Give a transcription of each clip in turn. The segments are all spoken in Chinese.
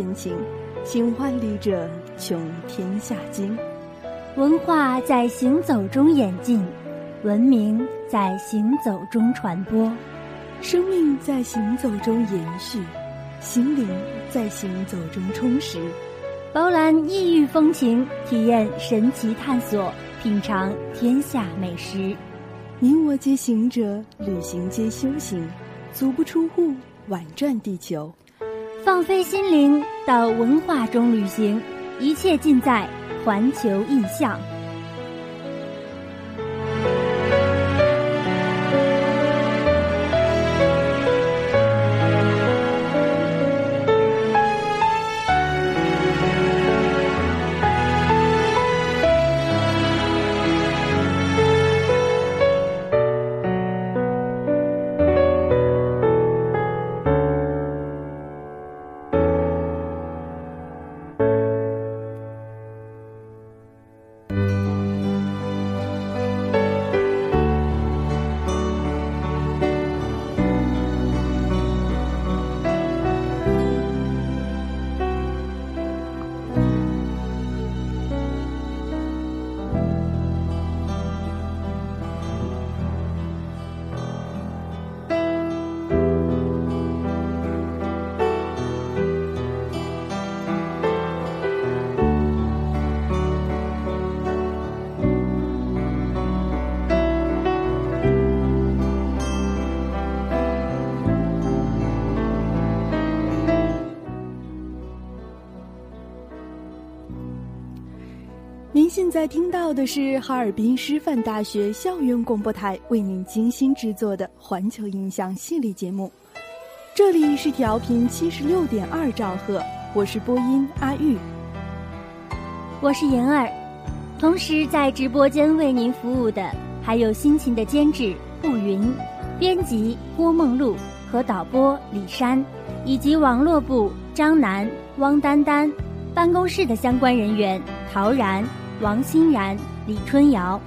阅世间情；行万里者，穷天下经。文化在行走中演进，文明在行走中传播，生命在行走中延续，心灵在行走中充实。饱览异域风情，体验神奇探索，品尝天下美食。你我皆行者，旅行皆修行，足不出户。婉转地球，放飞心灵，到文化中旅行，一切尽在环球印象。在听到的是哈尔滨师范大学校园广播台为您精心制作的《环球印象》系列节目，这里是调频七十六点二兆赫，我是播音阿玉，我是妍儿，同时在直播间为您服务的还有辛勤的监制步云、编辑郭梦露和导播李珊，以及网络部张楠、汪丹丹，办公室的相关人员陶然。王欣然、李春瑶。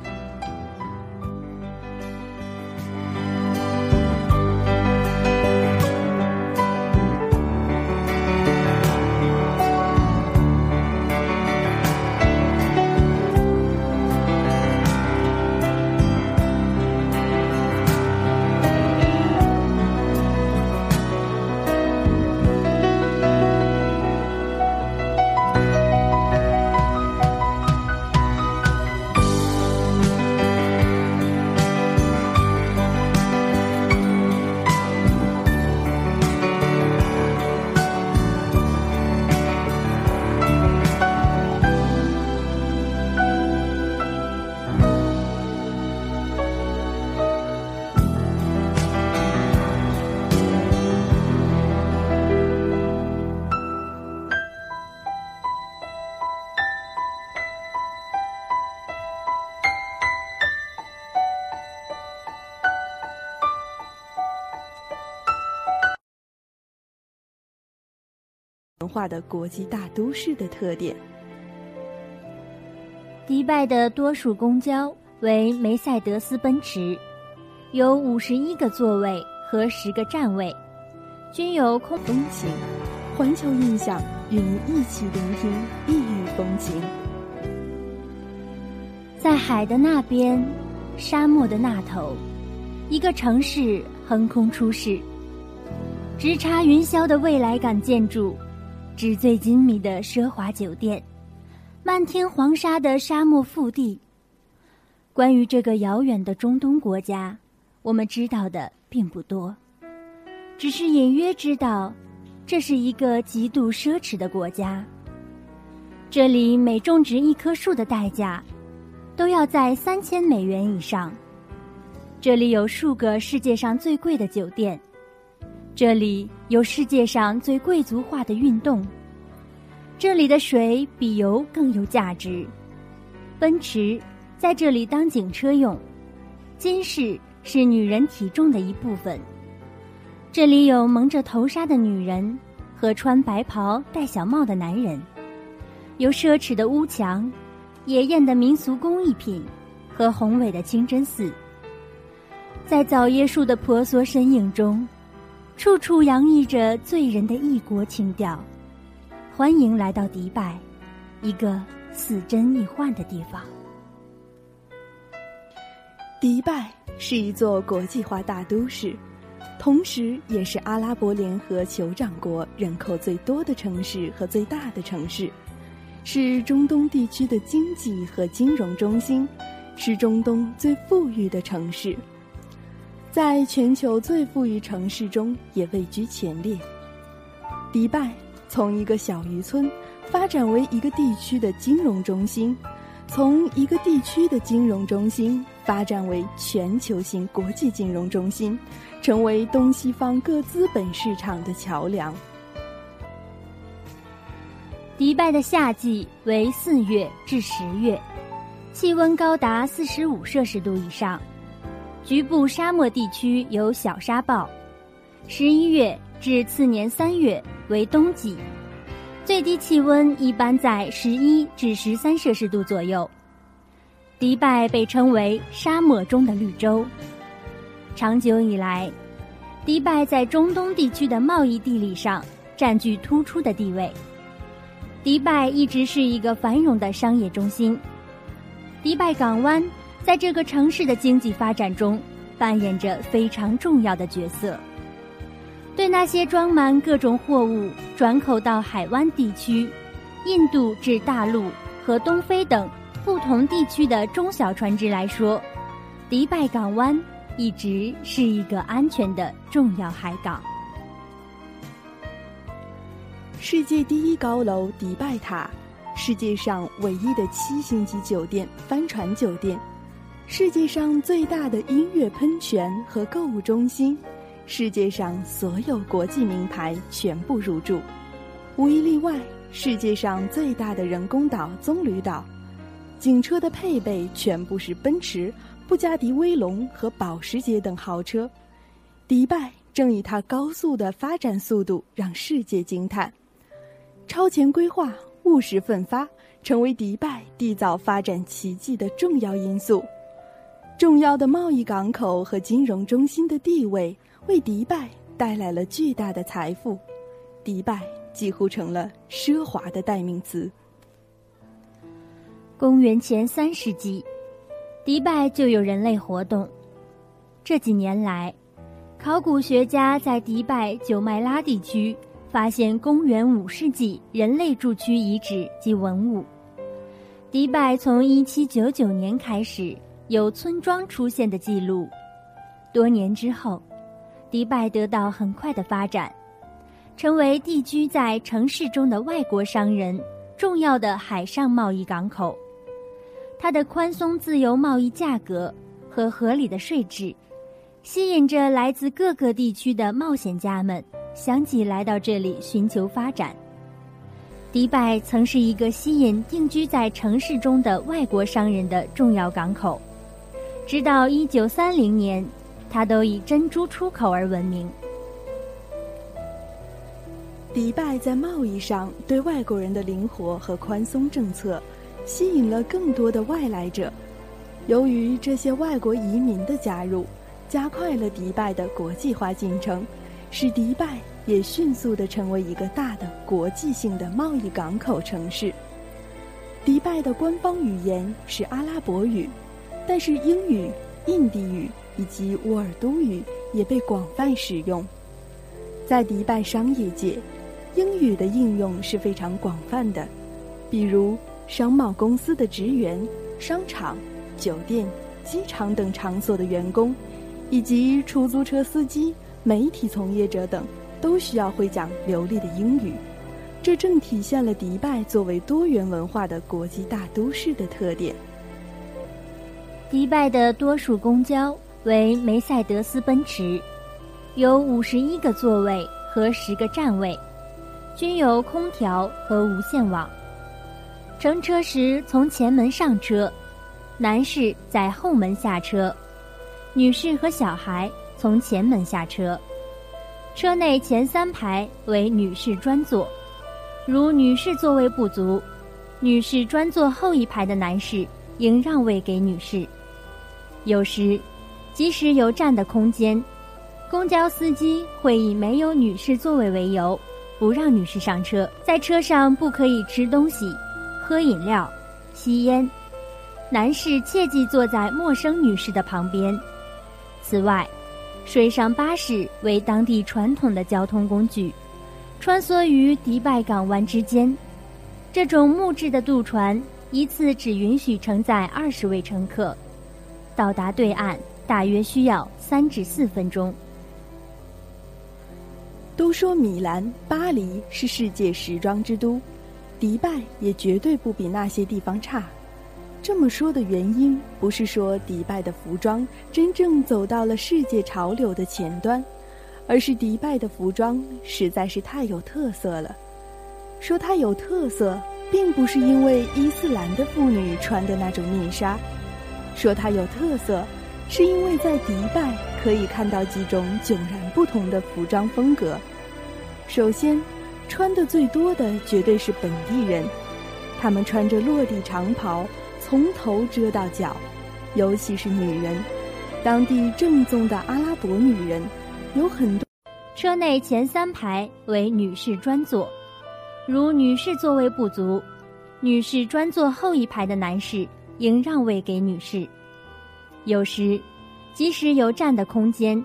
化的国际大都市的特点。迪拜的多数公交为梅赛德斯奔驰，有五十一个座位和十个站位，均有空风情。环球印象与您一起聆听异域风情。在海的那边，沙漠的那头，一个城市横空出世，直插云霄的未来感建筑，纸醉金迷的奢华酒店，漫天黄沙的沙漠腹地。关于这个遥远的中东国家，我们知道的并不多，只是隐约知道。这是一个极度奢侈的国家。这里每种植一棵树的代价，都要在三千美元以上。这里有数个世界上最贵的酒店，这里有世界上最贵族化的运动。这里的水比油更有价值。奔驰在这里当警车用，金饰是女人体重的一部分。这里有蒙着头纱的女人，和穿白袍戴小帽的男人，有奢侈的屋墙，野艳的民俗工艺品，和宏伟的清真寺。在枣叶树的婆娑身影中，处处洋溢着醉人的异国情调。欢迎来到迪拜，一个似真亦幻的地方。迪拜是一座国际化大都市。同时，也是阿拉伯联合酋长国人口最多的城市和最大的城市，是中东地区的经济和金融中心，是中东最富裕的城市，在全球最富裕城市中也位居前列。迪拜从一个小渔村发展为一个地区的金融中心，从一个地区的金融中心发展为全球性国际金融中心。成为东西方各资本市场的桥梁。迪拜的夏季为四月至十月，气温高达四十五摄氏度以上，局部沙漠地区有小沙暴。十一月至次年三月为冬季，最低气温一般在十一至十三摄氏度左右。迪拜被称为沙漠中的绿洲。长久以来，迪拜在中东地区的贸易地理上占据突出的地位。迪拜一直是一个繁荣的商业中心。迪拜港湾在这个城市的经济发展中扮演着非常重要的角色。对那些装满各种货物转口到海湾地区、印度至大陆和东非等不同地区的中小船只来说，迪拜港湾。一直是一个安全的重要海港。世界第一高楼迪拜塔，世界上唯一的七星级酒店帆船酒店，世界上最大的音乐喷泉和购物中心，世界上所有国际名牌全部入驻，无一例外，世界上最大的人工岛棕榈岛，警车的配备全部是奔驰。布加迪威龙和保时捷等豪车，迪拜正以它高速的发展速度让世界惊叹。超前规划、务实奋发，成为迪拜缔造发展奇迹的重要因素。重要的贸易港口和金融中心的地位，为迪拜带来了巨大的财富。迪拜几乎成了奢华的代名词。公元前三世纪。迪拜就有人类活动。这几年来，考古学家在迪拜九迈拉地区发现公元五世纪人类住区遗址及文物。迪拜从一七九九年开始有村庄出现的记录。多年之后，迪拜得到很快的发展，成为地居在城市中的外国商人重要的海上贸易港口。它的宽松自由贸易价格和合理的税制，吸引着来自各个地区的冒险家们相继来到这里寻求发展。迪拜曾是一个吸引定居在城市中的外国商人的重要港口，直到一九三零年，它都以珍珠出口而闻名。迪拜在贸易上对外国人的灵活和宽松政策，吸引了更多的外来者。由于这些外国移民的加入，加快了迪拜的国际化进程，使迪拜也迅速地成为一个大的国际性的贸易港口城市。迪拜的官方语言是阿拉伯语，但是英语、印地语以及乌尔都语也被广泛使用。在迪拜商业界，英语的应用是非常广泛的，比如商贸公司的职员、商场、酒店、机场等场所的员工，以及出租车司机、媒体从业者等，都需要会讲流利的英语。这正体现了迪拜作为多元文化的国际大都市的特点。迪拜的多数公交为梅赛德斯奔驰，有五十一个座位和十个站位。均有空调和无线网。乘车时从前门上车，男士在后门下车，女士和小孩从前门下车。车内前三排为女士专座，如女士座位不足，女士专座后一排的男士应让位给女士。有时，即使有站的空间，公交司机会以没有女士座位为由。不让女士上车，在车上不可以吃东西、喝饮料、吸烟。男士切忌坐在陌生女士的旁边。此外，水上巴士为当地传统的交通工具，穿梭于迪拜港湾之间。这种木质的渡船一次只允许承载二十位乘客，到达对岸大约需要三至四分钟。都说米兰、巴黎是世界时装之都，迪拜也绝对不比那些地方差。这么说的原因，不是说迪拜的服装真正走到了世界潮流的前端，而是迪拜的服装实在是太有特色了。说它有特色，并不是因为伊斯兰的妇女穿的那种面纱，说它有特色，是因为在迪拜可以看到几种迥然不同的服装风格。首先，穿的最多的绝对是本地人，他们穿着落地长袍，从头遮到脚，尤其是女人，当地正宗的阿拉伯女人，有很多。车内前三排为女士专座，如女士座位不足，女士专座后一排的男士应让位给女士。有时，即使有站的空间。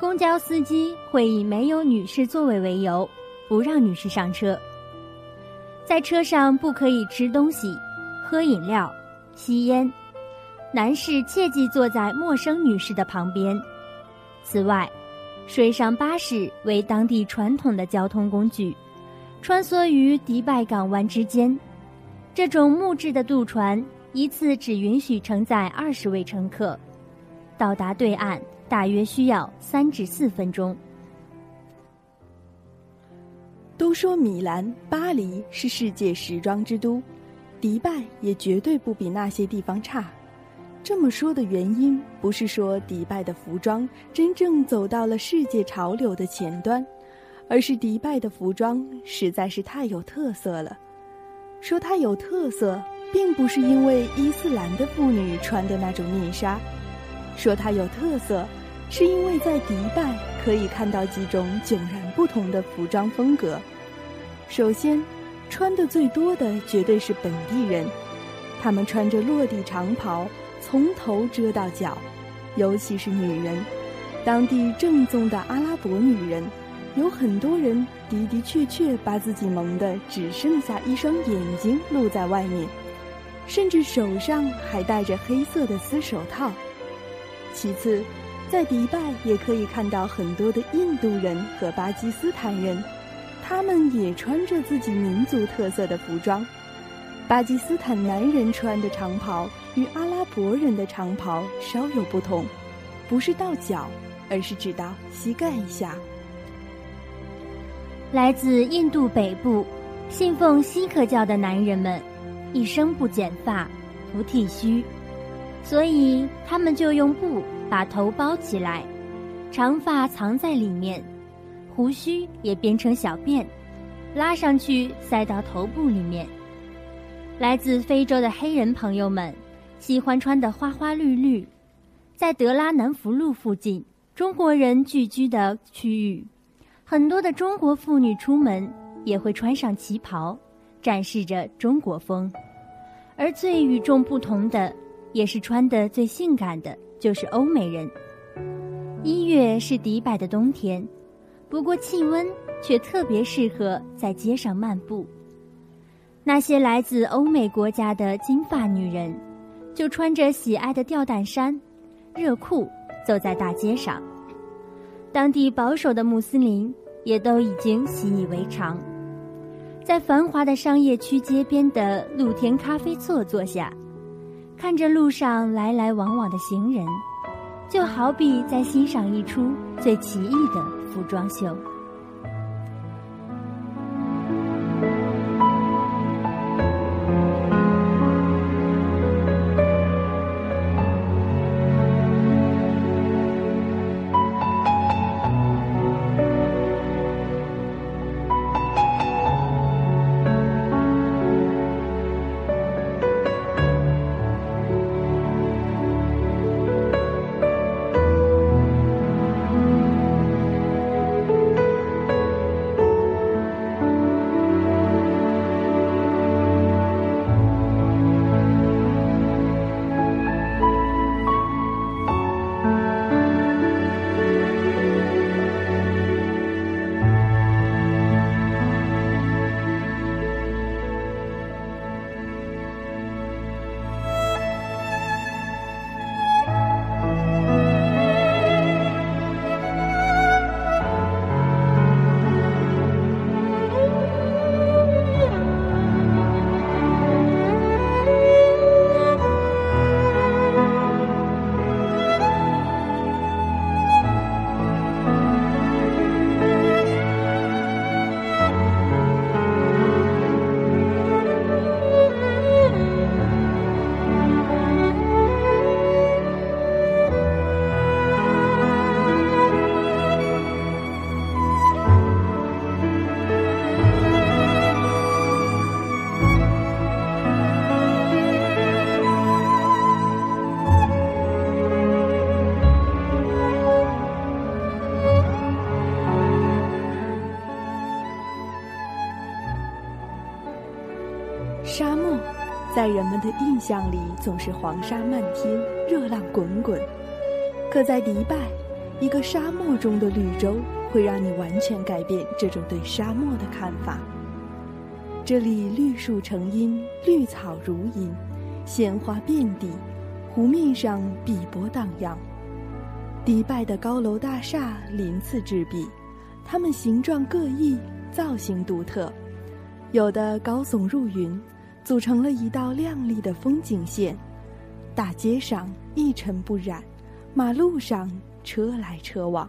公交司机会以没有女士座位为由，不让女士上车。在车上不可以吃东西、喝饮料、吸烟。男士切忌坐在陌生女士的旁边。此外，水上巴士为当地传统的交通工具，穿梭于迪拜港湾之间。这种木质的渡船一次只允许承载二十位乘客，到达对岸。大约需要三至四分钟。都说米兰、巴黎是世界时装之都，迪拜也绝对不比那些地方差。这么说的原因，不是说迪拜的服装真正走到了世界潮流的前端，而是迪拜的服装实在是太有特色了。说它有特色，并不是因为伊斯兰的妇女穿的那种面纱，说它有特色。是因为在迪拜可以看到几种迥然不同的服装风格。首先，穿的最多的绝对是本地人，他们穿着落地长袍，从头遮到脚，尤其是女人，当地正宗的阿拉伯女人，有很多人的的确确把自己蒙得只剩下一双眼睛露在外面，甚至手上还戴着黑色的丝手套。其次。在迪拜也可以看到很多的印度人和巴基斯坦人，他们也穿着自己民族特色的服装。巴基斯坦男人穿的长袍与阿拉伯人的长袍稍有不同，不是到脚，而是只到膝盖以下。来自印度北部，信奉锡克教的男人们，一生不剪发，不剃须，所以他们就用布。把头包起来，长发藏在里面，胡须也编成小辫，拉上去塞到头部里面。来自非洲的黑人朋友们喜欢穿的花花绿绿，在德拉南福路附近中国人聚居的区域，很多的中国妇女出门也会穿上旗袍，展示着中国风。而最与众不同的，也是穿的最性感的，就是欧美人。一月是迪拜的冬天，不过气温却特别适合在街上漫步。那些来自欧美国家的金发女人，就穿着喜爱的吊带衫、热裤走在大街上。当地保守的穆斯林也都已经习以为常，在繁华的商业区街边的露天咖啡座坐下，看着路上来来往往的行人，就好比在欣赏一出最奇异的服装秀。人们的印象里，总是黄沙漫天，热浪滚滚。可在迪拜，一个沙漠中的绿洲会让你完全改变这种对沙漠的看法。这里绿树成荫，绿草如茵，鲜花遍地，湖面上碧波荡漾。迪拜的高楼大厦鳞次栉比，它们形状各异，造型独特，有的高耸入云。组成了一道亮丽的风景线，大街上一尘不染，马路上车来车往。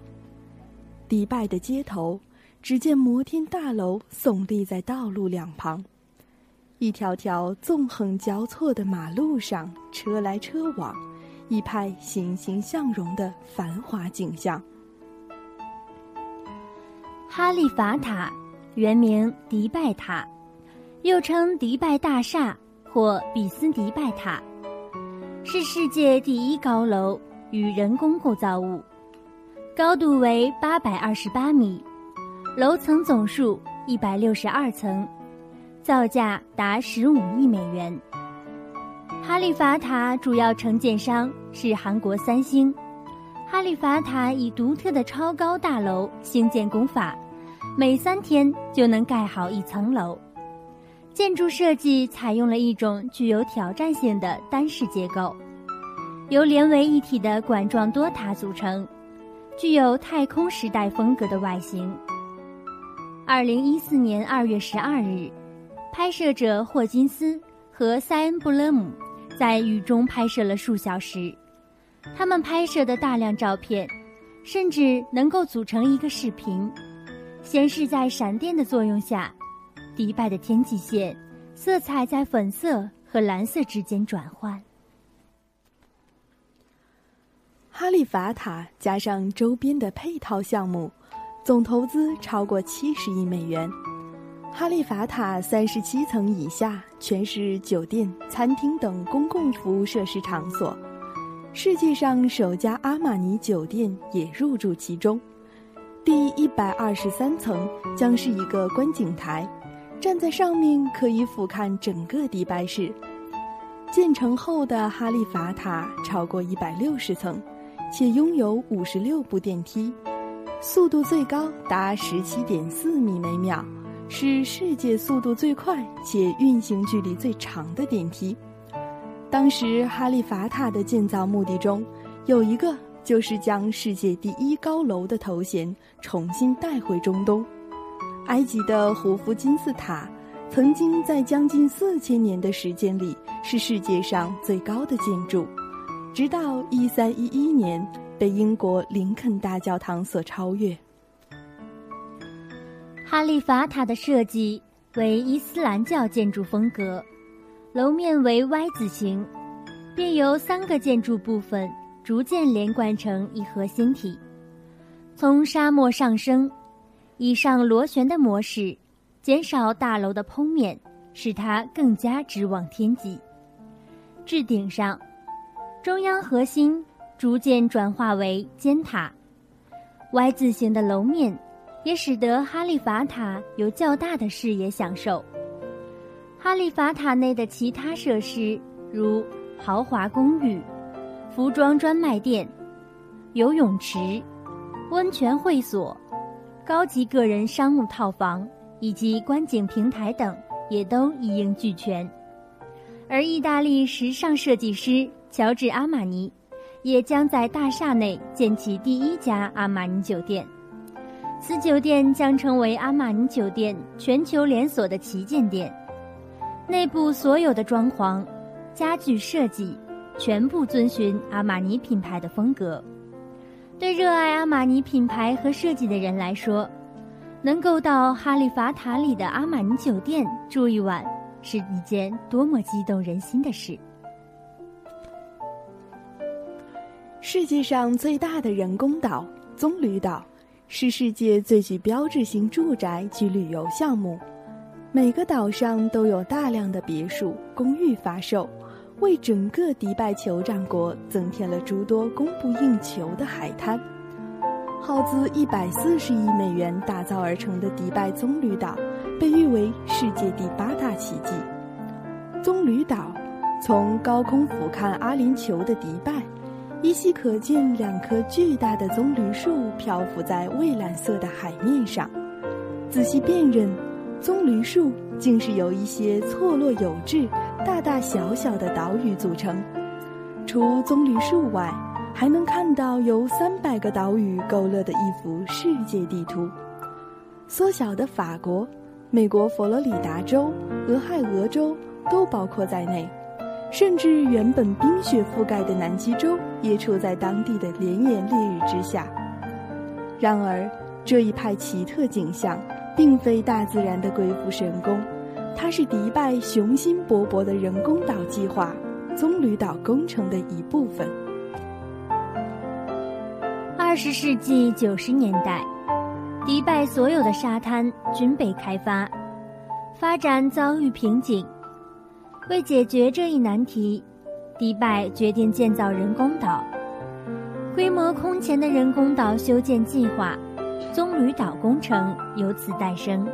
迪拜的街头，只见摩天大楼耸立在道路两旁，一条条纵横交错的马路上车来车往，一派欣欣向荣的繁华景象。哈利法塔，原名迪拜塔。又称迪拜大厦或比斯迪拜塔，是世界第一高楼与人工构造物，高度为八百二十八米，楼层总数一百六十二层，造价达十五亿美元。哈利法塔主要承建商是韩国三星。哈利法塔以独特的超高大楼兴建工法，每三天就能盖好一层楼。建筑设计采用了一种具有挑战性的单式结构，由连为一体的管状多塔组成，具有太空时代风格的外形。二零一四年二月十二日，拍摄者霍金斯和塞恩布勒姆在雨中拍摄了数小时，他们拍摄的大量照片，甚至能够组成一个视频，显示在闪电的作用下。迪拜的天际线，色彩在粉色和蓝色之间转换。哈利法塔加上周边的配套项目，总投资超过七十亿美元。哈利法塔三十七层以下全是酒店、餐厅等公共服务设施场所，世界上首家阿玛尼酒店也入驻其中。第一百二十三层将是一个观景台，站在上面可以俯瞰整个迪拜市。建成后的哈利法塔超过一百六十层，且拥有五十六部电梯，速度最高达十七点四米每秒。是世界速度最快且运行距离最长的电梯。当时哈利法塔的建造目的中，有一个就是将世界第一高楼的头衔重新带回中东。埃及的胡夫金字塔，曾经在将近四千年的时间里是世界上最高的建筑，直到一三一一年被英国林肯大教堂所超越。哈利法塔的设计为伊斯兰教建筑风格，楼面为 Y 字形，并由三个建筑部分逐渐连贯成一核心体。从沙漠上升，以上螺旋的模式，减少大楼的剖面，使它更加直往天际。至顶上，中央核心逐渐转化为尖塔，Y 字形的楼面。也使得哈利法塔有较大的视野享受。哈利法塔内的其他设施，如豪华公寓、服装专卖店、游泳池、温泉会所、高级个人商务套房以及观景平台等，也都一应俱全。而意大利时尚设计师乔治阿玛尼，也将在大厦内建起第一家阿玛尼酒店。此酒店将成为阿玛尼酒店全球连锁的旗舰店，内部所有的装潢、家具设计全部遵循阿玛尼品牌的风格。对热爱阿玛尼品牌和设计的人来说，能够到哈利法塔里的阿玛尼酒店住一晚，是一件多么激动人心的事！世界上最大的人工岛——棕榈岛。是世界最具标志性住宅及旅游项目，每个岛上都有大量的别墅、公寓发售，为整个迪拜酋长国增添了诸多供不应求的海滩。耗资一百四十亿美元打造而成的迪拜棕榈岛，被誉为世界第八大奇迹。棕榈岛从高空俯瞰阿联酋的迪拜。依稀可见两棵巨大的棕榈树漂浮在蔚蓝色的海面上，仔细辨认，棕榈树竟是由一些错落有致、大大小小的岛屿组成。除棕榈树外，还能看到由三百个岛屿勾勒的一幅世界地图。缩小的法国、美国佛罗里达州、俄亥俄州都包括在内。甚至原本冰雪覆盖的南极洲也处在当地的连炎烈日之下。然而，这一派奇特景象并非大自然的鬼斧神工，它是迪拜雄心勃勃的人工岛计划——棕榈岛工程的一部分。二十世纪九十年代，迪拜所有的沙滩均被开发，发展遭遇瓶颈。为解决这一难题，迪拜决定建造人工岛。规模空前的人工岛修建计划——棕榈岛工程由此诞生。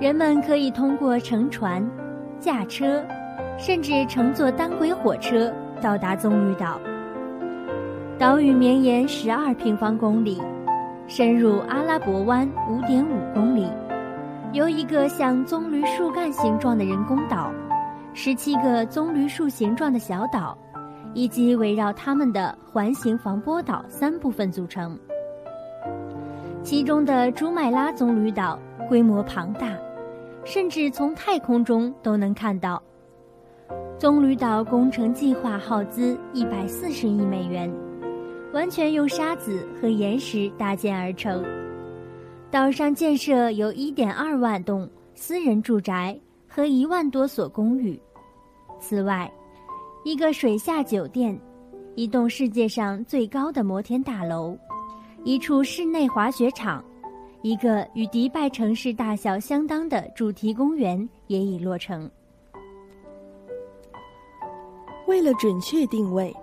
人们可以通过乘船、驾车，甚至乘坐单轨火车到达棕榈岛。岛屿绵延十二平方公里，深入阿拉伯湾五点五公里，由一个像棕榈树干形状的人工岛。十七个棕榈树形状的小岛，以及围绕它们的环形防波岛三部分组成。其中的朱麦拉棕榈岛规模庞大，甚至从太空中都能看到。棕榈岛工程计划耗资一百四十亿美元，完全用沙子和岩石搭建而成。岛上建设有一点二万栋私人住宅。和一万多所公寓，此外，一个水下酒店，一栋世界上最高的摩天大楼，一处室内滑雪场，一个与迪拜城市大小相当的主题公园也已落成。为了准确定位，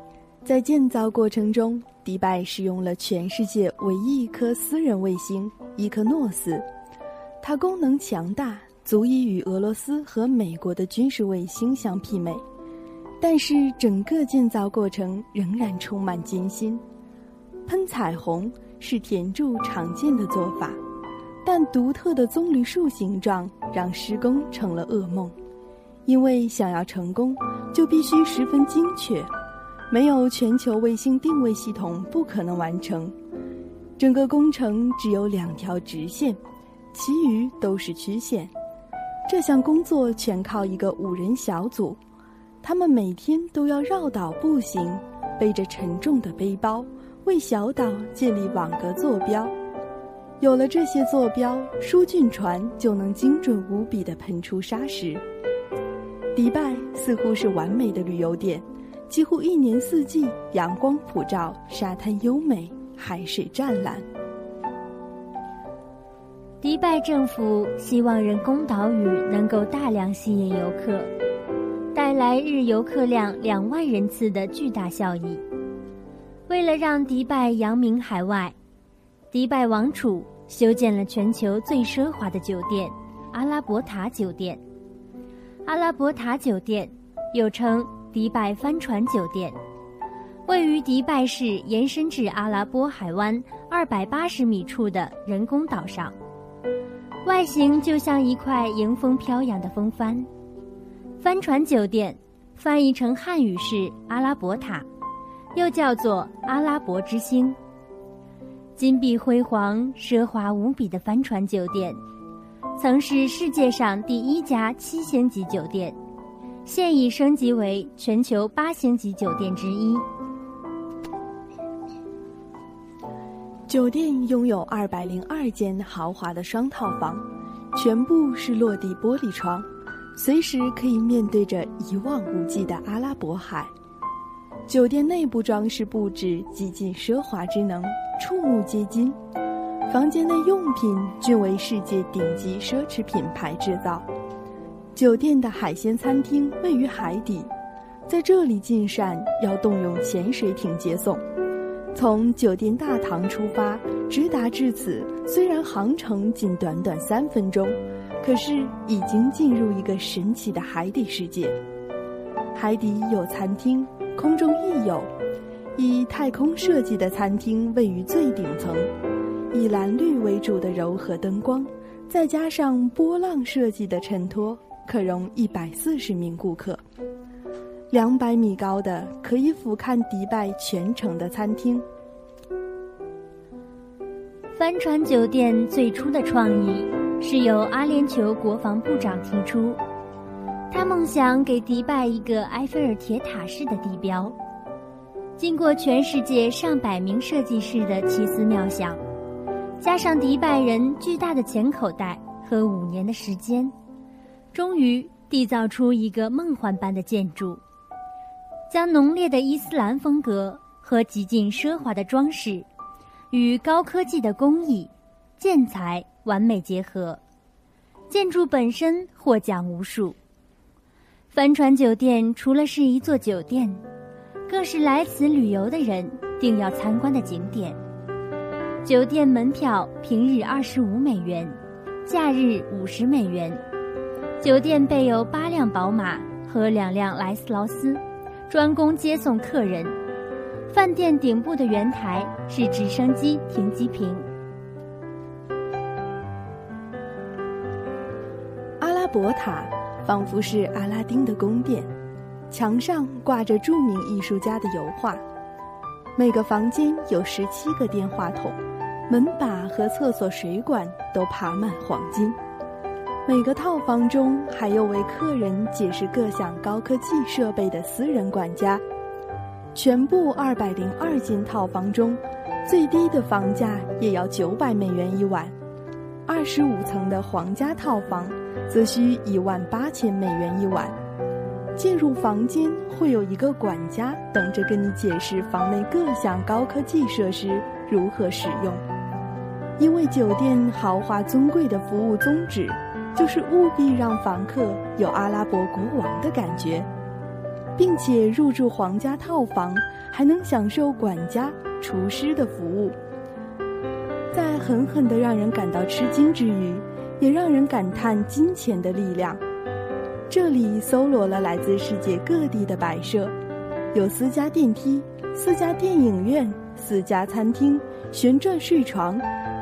在建造过程中，迪拜使用了全世界唯一一颗私人卫星伊克诺斯，它功能强大，足以与俄罗斯和美国的军事卫星相媲美。但是整个建造过程仍然充满艰辛。喷彩虹是田柱常见的做法，但独特的棕榈树形状让施工成了噩梦。因为想要成功，就必须十分精确，没有全球卫星定位系统不可能完成。整个工程只有两条直线，其余都是曲线。这项工作全靠一个五人小组。他们每天都要绕岛步行，背着沉重的背包，为小岛建立网格坐标。有了这些坐标，疏浚船就能精准无比地喷出沙石。迪拜似乎是完美的旅游点，几乎一年四季阳光普照，沙滩优美，海水湛蓝。迪拜政府希望人工岛屿能够大量吸引游客。带来日游客量两万人次的巨大效益。为了让迪拜扬名海外，迪拜王储修建了全球最奢华的酒店——阿拉伯塔酒店。阿拉伯塔酒店又称迪拜帆船酒店，位于迪拜市延伸至阿拉伯海湾二百八十米处的人工岛上，外形就像一块迎风飘扬的风帆。帆船酒店，翻译成汉语是阿拉伯塔，又叫做阿拉伯之星。金碧辉煌、奢华无比的帆船酒店，曾是世界上第一家七星级酒店，现已升级为全球八星级酒店之一。酒店拥有二百零二间豪华的双套房，全部是落地玻璃窗。随时可以面对着一望无际的阿拉伯海。酒店内部装饰布置极尽奢华之能，触目皆惊。房间内用品均为世界顶级奢侈品牌制造。酒店的海鲜餐厅位于海底，在这里进膳要动用潜水艇接送。从酒店大堂出发，直达至此，虽然航程仅短短三分钟。可是，已经进入一个神奇的海底世界。海底有餐厅，空中亦有。以太空设计的餐厅位于最顶层，以蓝绿为主的柔和灯光，再加上波浪设计的衬托，可容一百四十名顾客。两百米高的可以俯瞰迪拜全城的餐厅。帆船酒店最初的创意。是由阿联酋国防部长提出，他梦想给迪拜一个埃菲尔铁塔式的地标。经过全世界上百名设计师的奇思妙想，加上迪拜人巨大的钱口袋和五年的时间，终于缔造出一个梦幻般的建筑，将浓烈的伊斯兰风格和极尽奢华的装饰，与高科技的工艺、建材。完美结合，建筑本身获奖无数。帆船酒店除了是一座酒店，更是来此旅游的人定要参观的景点。酒店门票平日二十五美元，假日五十美元。酒店备有八辆宝马和两辆莱斯劳斯，专供接送客人。饭店顶部的圆台是直升机停机坪。阿拉伯塔仿佛是阿拉丁的宫殿，墙上挂着著名艺术家的油画。每个房间有十七个电话筒，门把和厕所水管都爬满黄金。每个套房中还有为客人解释各项高科技设备的私人管家。全部二百零二间套房中，最低的房价也要九百美元一晚。二十五层的皇家套房。则需一万八千美元一晚。进入房间会有一个管家等着跟你解释房内各项高科技设施如何使用。因为酒店豪华尊贵的服务宗旨，就是务必让房客有阿拉伯国王的感觉，并且入住皇家套房还能享受管家、厨师的服务。在狠狠的让人感到吃惊之余，也让人感叹金钱的力量。这里搜罗了来自世界各地的摆设，有私家电梯、私家电影院、私家餐厅、旋转睡床。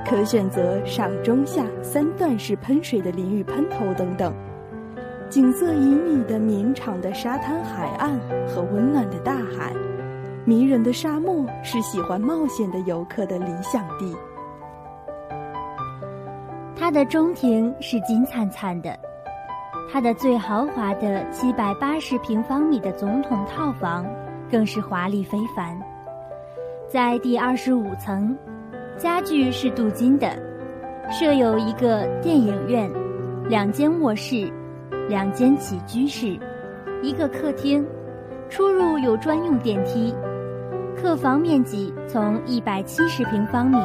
可选择上中下三段式喷水的淋浴喷头等等，景色旖旎的绵长的沙滩海岸和温暖的大海，迷人的沙漠是喜欢冒险的游客的理想地。它的中庭是金灿灿的，它的最豪华的七百八十平方米的总统套房更是华丽非凡，在第二十五层。家具是镀金的，设有一个电影院，两间卧室，两间起居室，一个客厅，出入有专用电梯。客房面积从一百七十平方米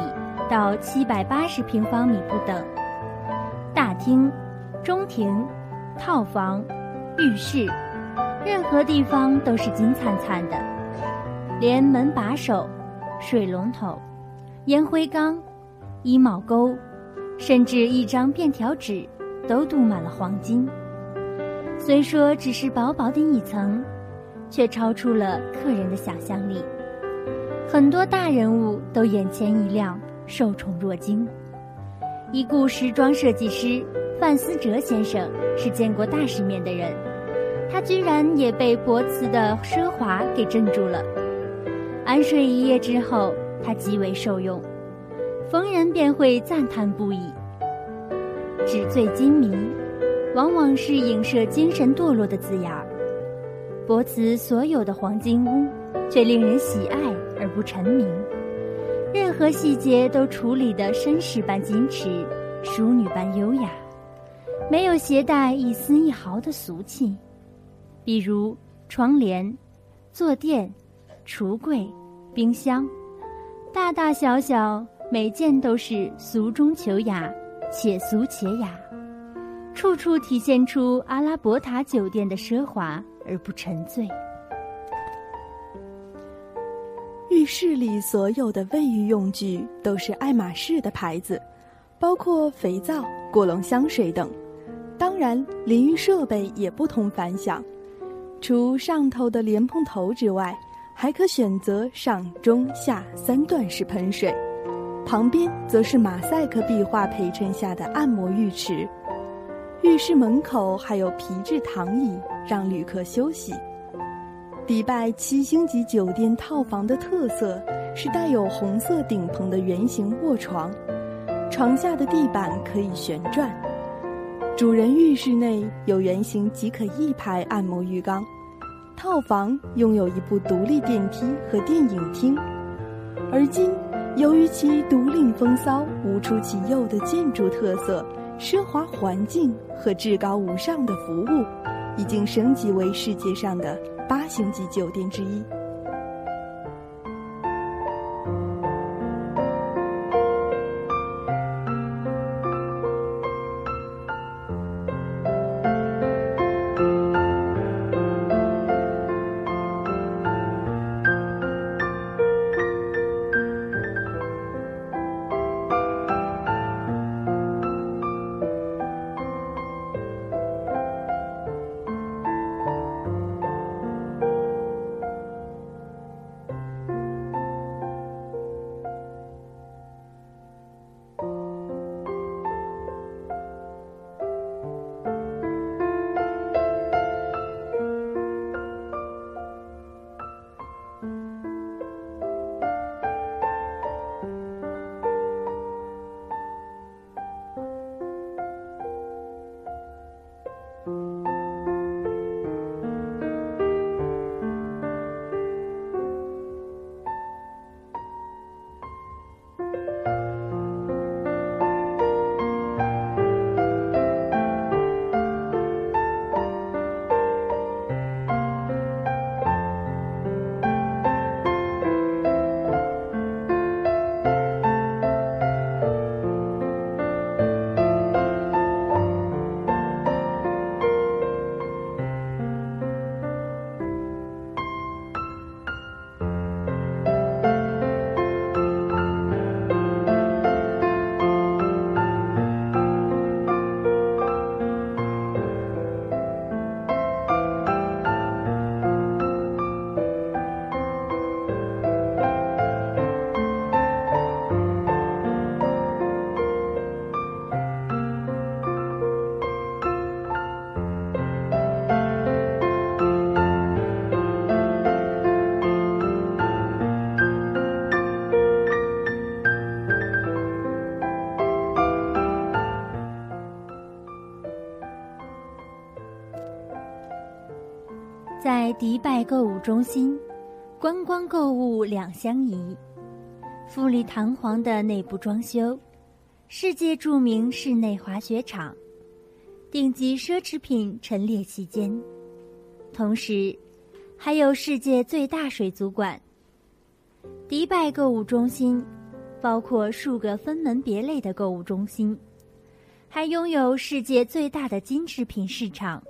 到七百八十平方米不等。厅、中庭、套房、浴室，任何地方都是金灿灿的，连门把手、水龙头。烟灰缸、衣帽钩，甚至一张便条纸，都镀满了黄金。虽说只是薄薄的一层，却超出了客人的想象力。很多大人物都眼前一亮，受宠若惊。已故时装设计师范思哲先生是见过大世面的人，他居然也被博茨的奢华给镇住了。安睡一夜之后。他极为受用，逢人便会赞叹不已。纸醉金迷，往往是影射精神堕落的字眼儿。博茨所有的黄金屋，却令人喜爱而不沉迷，任何细节都处理得绅士般矜持，淑女般优雅，没有携带一丝一毫的俗气。比如窗帘、坐垫、橱柜、冰箱。大大小小，每件都是俗中求雅，且俗且雅，处处体现出阿拉伯塔酒店的奢华而不沉醉。浴室里所有的卫浴用具都是爱马仕的牌子，包括肥皂、过龙香水等。当然，淋浴设备也不同凡响，除上头的莲蓬头之外。还可选择上中下三段式喷水，旁边则是马赛克壁画陪衬下的按摩浴池。浴室门口还有皮质躺椅，让旅客休息。迪拜七星级酒店套房的特色是带有红色顶棚的圆形卧床，床下的地板可以旋转。主人浴室内有圆形即可一排按摩浴缸。套房拥有一部独立电梯和电影厅，而今由于其独领风骚、无出其右的建筑特色、奢华环境和至高无上的服务，已经升级为世界上的八星级酒店之一。迪拜购物中心，观光购物两相宜，富丽堂皇的内部装修，世界著名室内滑雪场，顶级奢侈品陈列其间，同时，还有世界最大水族馆。迪拜购物中心包括数个分门别类的购物中心。还拥有世界最大的金饰品市场，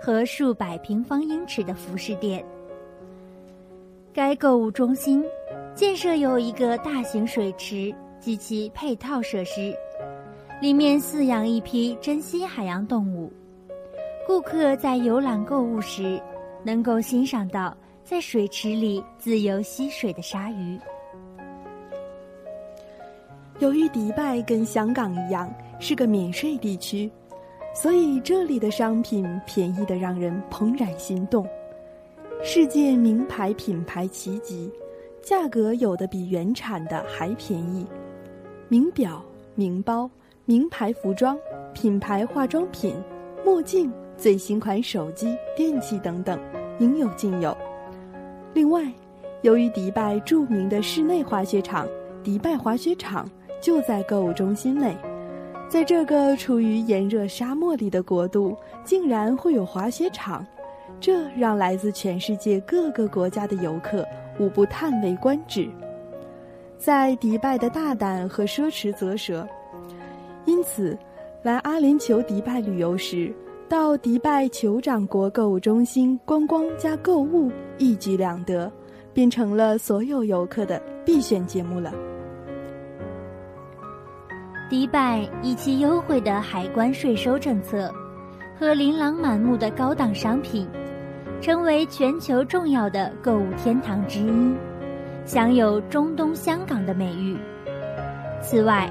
和数百平方英尺的服饰店。该购物中心建设有一个大型水池及其配套设施，里面饲养一批珍稀海洋动物。顾客在游览购物时，能够欣赏到在水池里自由嬉水的鲨鱼。由于迪拜跟香港一样。是个免税地区，所以这里的商品便宜的让人怦然心动。世界名牌品牌齐集，价格有的比原产的还便宜。名表、名包、名牌服装、品牌化妆品、墨镜、最新款手机、电器等等，应有尽有。另外，由于迪拜著名的室内滑雪场——迪拜滑雪场就在购物中心内。在这个处于炎热沙漠里的国度，竟然会有滑雪场，这让来自全世界各个国家的游客无不叹为观止。在迪拜的大胆和奢侈啧舌，因此，来阿联酋迪拜旅游时，到迪拜酋长国购物中心观光加购物一举两得，变成了所有游客的必选节目了。迪拜以其优惠的海关税收政策和琳琅满目的高档商品，成为全球重要的购物天堂之一，享有“中东香港”的美誉。此外，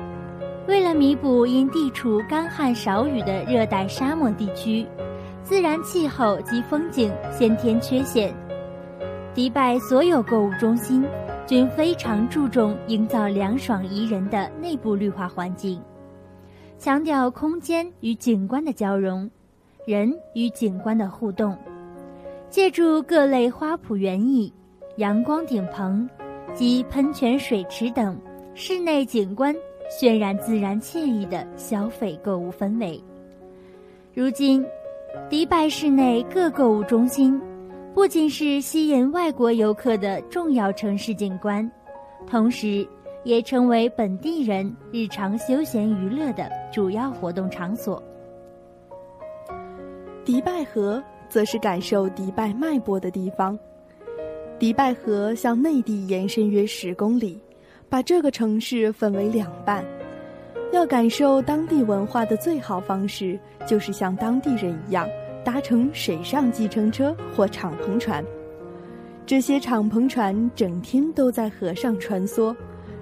为了弥补因地处干旱少雨的热带沙漠地区自然气候及风景先天缺陷，迪拜所有购物中心。均非常注重营造凉爽宜人的内部绿化环境，强调空间与景观的交融，人与景观的互动，借助各类花圃园艺、阳光顶棚及喷泉水池等室内景观，渲染自然惬意的消费购物氛围。如今，迪拜市内各购物中心。不仅是吸引外国游客的重要城市景观，同时也成为本地人日常休闲娱乐的主要活动场所。迪拜河则是感受迪拜脉搏的地方。迪拜河向内地延伸约十公里，把这个城市分为两半。要感受当地文化的最好方式，就是像当地人一样。搭乘水上计程车或敞篷船，这些敞篷船整天都在河上穿梭，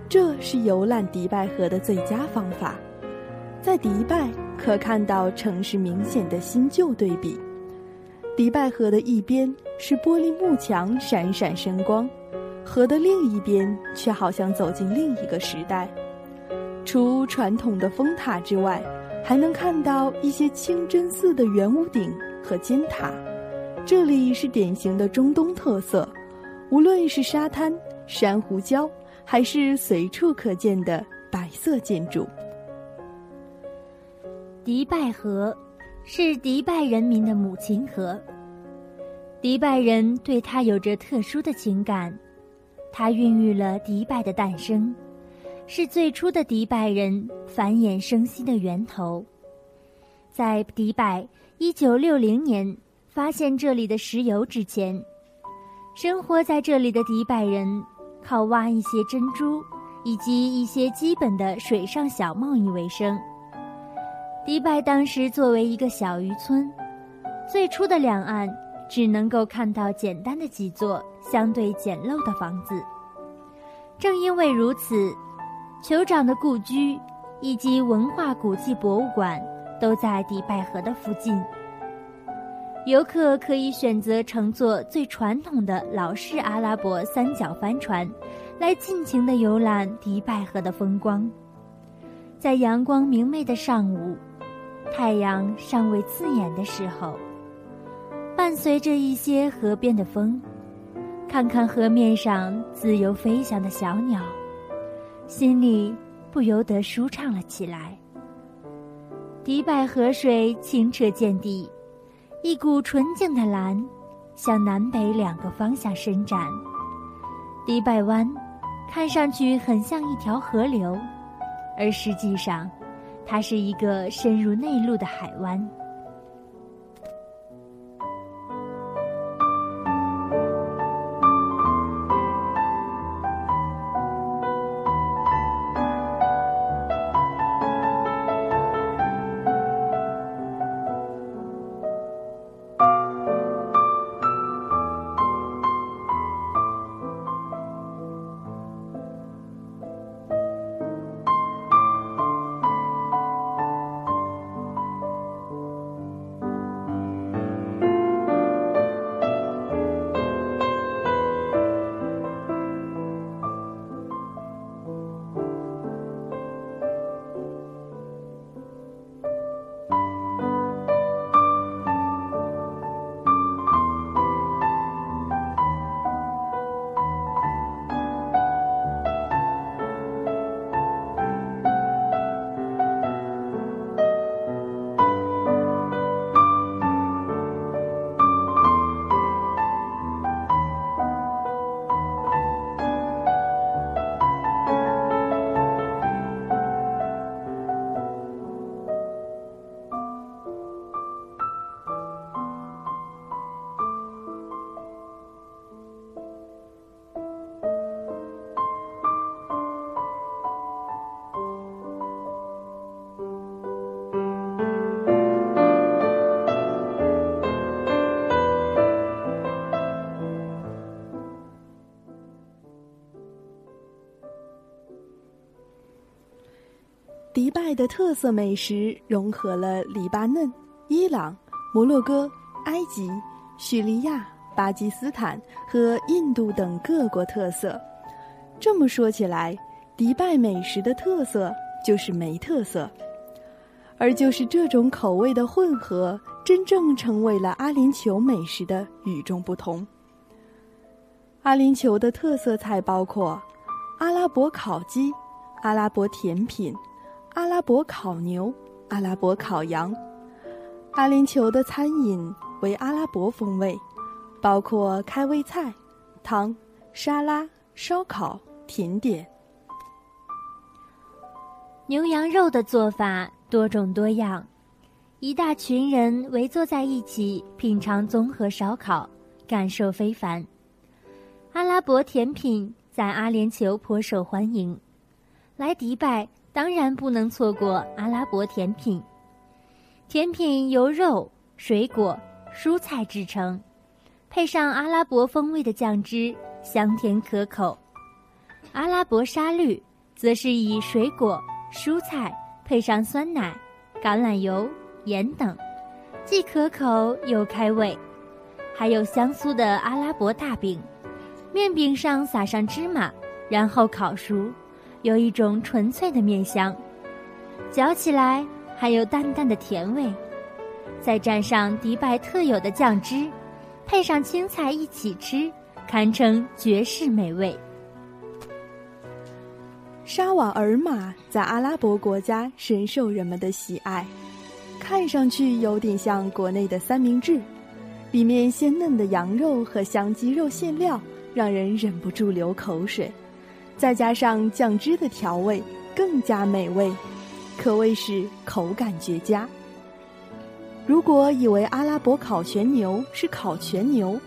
这是游览迪拜河的最佳方法。在迪拜可看到城市明显的新旧对比，迪拜河的一边是玻璃幕墙闪闪生光，河的另一边却好像走进另一个时代。除传统的风塔之外，还能看到一些清真寺的圆屋顶。和尖塔，这里是典型的中东特色。无论是沙滩、珊瑚礁，还是随处可见的白色建筑。迪拜河是迪拜人民的母亲河，迪拜人对它有着特殊的情感，它孕育了迪拜的诞生，是最初的迪拜人繁衍生息的源头。在迪拜。一九六零年发现这里的石油之前，生活在这里的迪拜人靠挖一些珍珠以及一些基本的水上小贸易为生。迪拜当时作为一个小渔村，最初的两岸只能够看到简单的几座相对简陋的房子。正因为如此，酋长的故居以及文化古迹博物馆。都在迪拜河的附近。游客可以选择乘坐最传统的老式阿拉伯三角帆船，来尽情的游览迪拜河的风光。在阳光明媚的上午，太阳尚未刺眼的时候，伴随着一些河边的风，看看河面上自由飞翔的小鸟，心里不由得舒畅了起来。迪拜河水清澈见底，一股纯净的蓝，向南北两个方向伸展。迪拜湾看上去很像一条河流，而实际上，它是一个深入内陆的海湾。的特色美食融合了黎巴嫩、伊朗、摩洛哥、埃及、叙利亚、巴基斯坦和印度等各国特色。这么说起来，迪拜美食的特色就是没特色，而就是这种口味的混合，真正成为了阿联酋美食的与众不同。阿联酋的特色菜包括阿拉伯烤鸡、阿拉伯甜品。阿拉伯烤牛、阿拉伯烤羊，阿联酋的餐饮为阿拉伯风味，包括开胃菜、汤、沙拉、烧烤、甜点。牛羊肉的做法多种多样，一大群人围坐在一起品尝综合烧烤，感受非凡。阿拉伯甜品在阿联酋颇受欢迎，来迪拜。当然不能错过阿拉伯甜品。甜品由肉、水果、蔬菜制成，配上阿拉伯风味的酱汁，香甜可口。阿拉伯沙律则是以水果、蔬菜配上酸奶、橄榄油、盐等，既可口又开胃。还有香酥的阿拉伯大饼，面饼上撒上芝麻，然后烤熟。有一种纯粹的面香，嚼起来还有淡淡的甜味，再蘸上迪拜特有的酱汁，配上青菜一起吃，堪称绝世美味。沙瓦尔玛在阿拉伯国家深受人们的喜爱，看上去有点像国内的三明治，里面鲜嫩的羊肉和香鸡肉馅料，让人忍不住流口水。再加上酱汁的调味，更加美味，可谓是口感绝佳。如果以为阿拉伯烤全牛是烤全牛，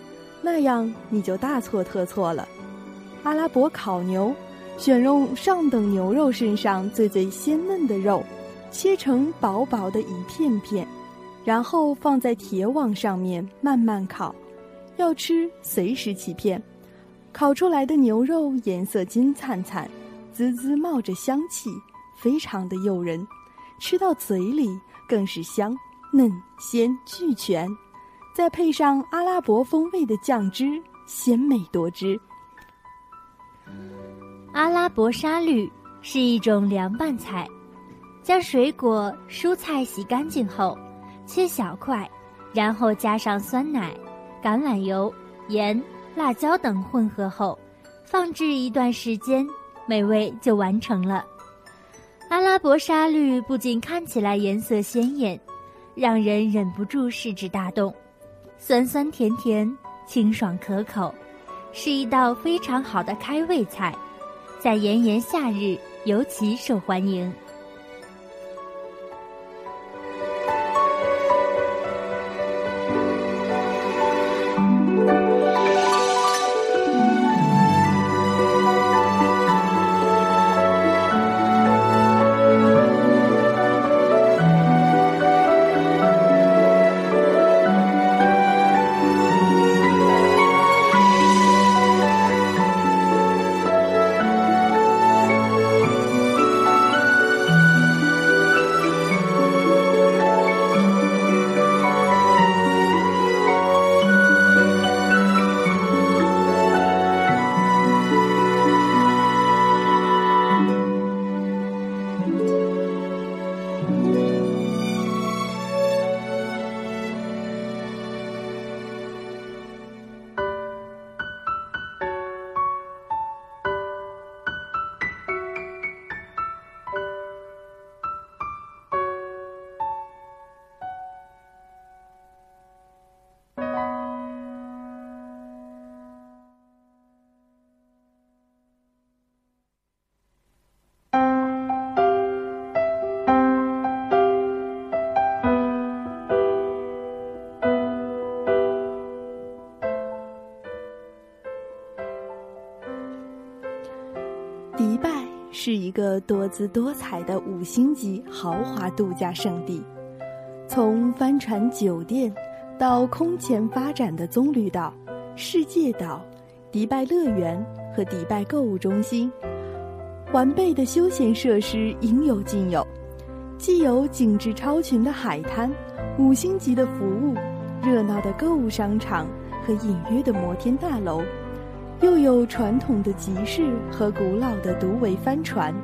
那样你就大错特错了。阿拉伯烤牛，选用上等牛肉身上最最鲜嫩的肉，切成薄薄的一片片，然后放在铁网上面慢慢烤，要吃随时起片。烤出来的牛肉颜色金灿灿，滋滋冒着香气，非常的诱人，吃到嘴里更是香嫩鲜俱全，再配上阿拉伯风味的酱汁，鲜美多汁。阿拉伯沙律是一种凉拌菜，将水果蔬菜洗干净后，切小块，然后加上酸奶、橄榄油、盐、辣椒等混合后，放置一段时间，美味就完成了。阿拉伯沙律不仅看起来颜色鲜艳，让人忍不住食指大动，酸酸甜甜，清爽可口，是一道非常好的开胃菜，在炎炎夏日尤其受欢迎。是一个多姿多彩的五星级豪华度假胜地，从帆船酒店到空前发展的棕榈岛、世界岛、迪拜乐园和迪拜购物中心，完备的休闲设施应有尽有，既有景致超群的海滩、五星级的服务、热闹的购物商场和隐约的摩天大楼。又有传统的集市和古老的独桅帆船，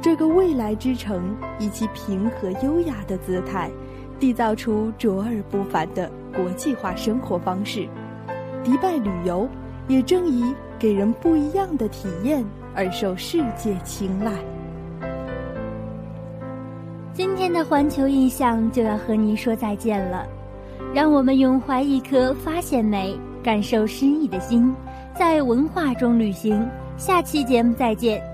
这个未来之城以其平和优雅的姿态，缔造出卓尔不凡的国际化生活方式。迪拜旅游也正以给人不一样的体验而受世界青睐。今天的环球印象就要和您说再见了，让我们永怀一颗发现美、感受诗意的心。在文化中旅行，下期节目再见。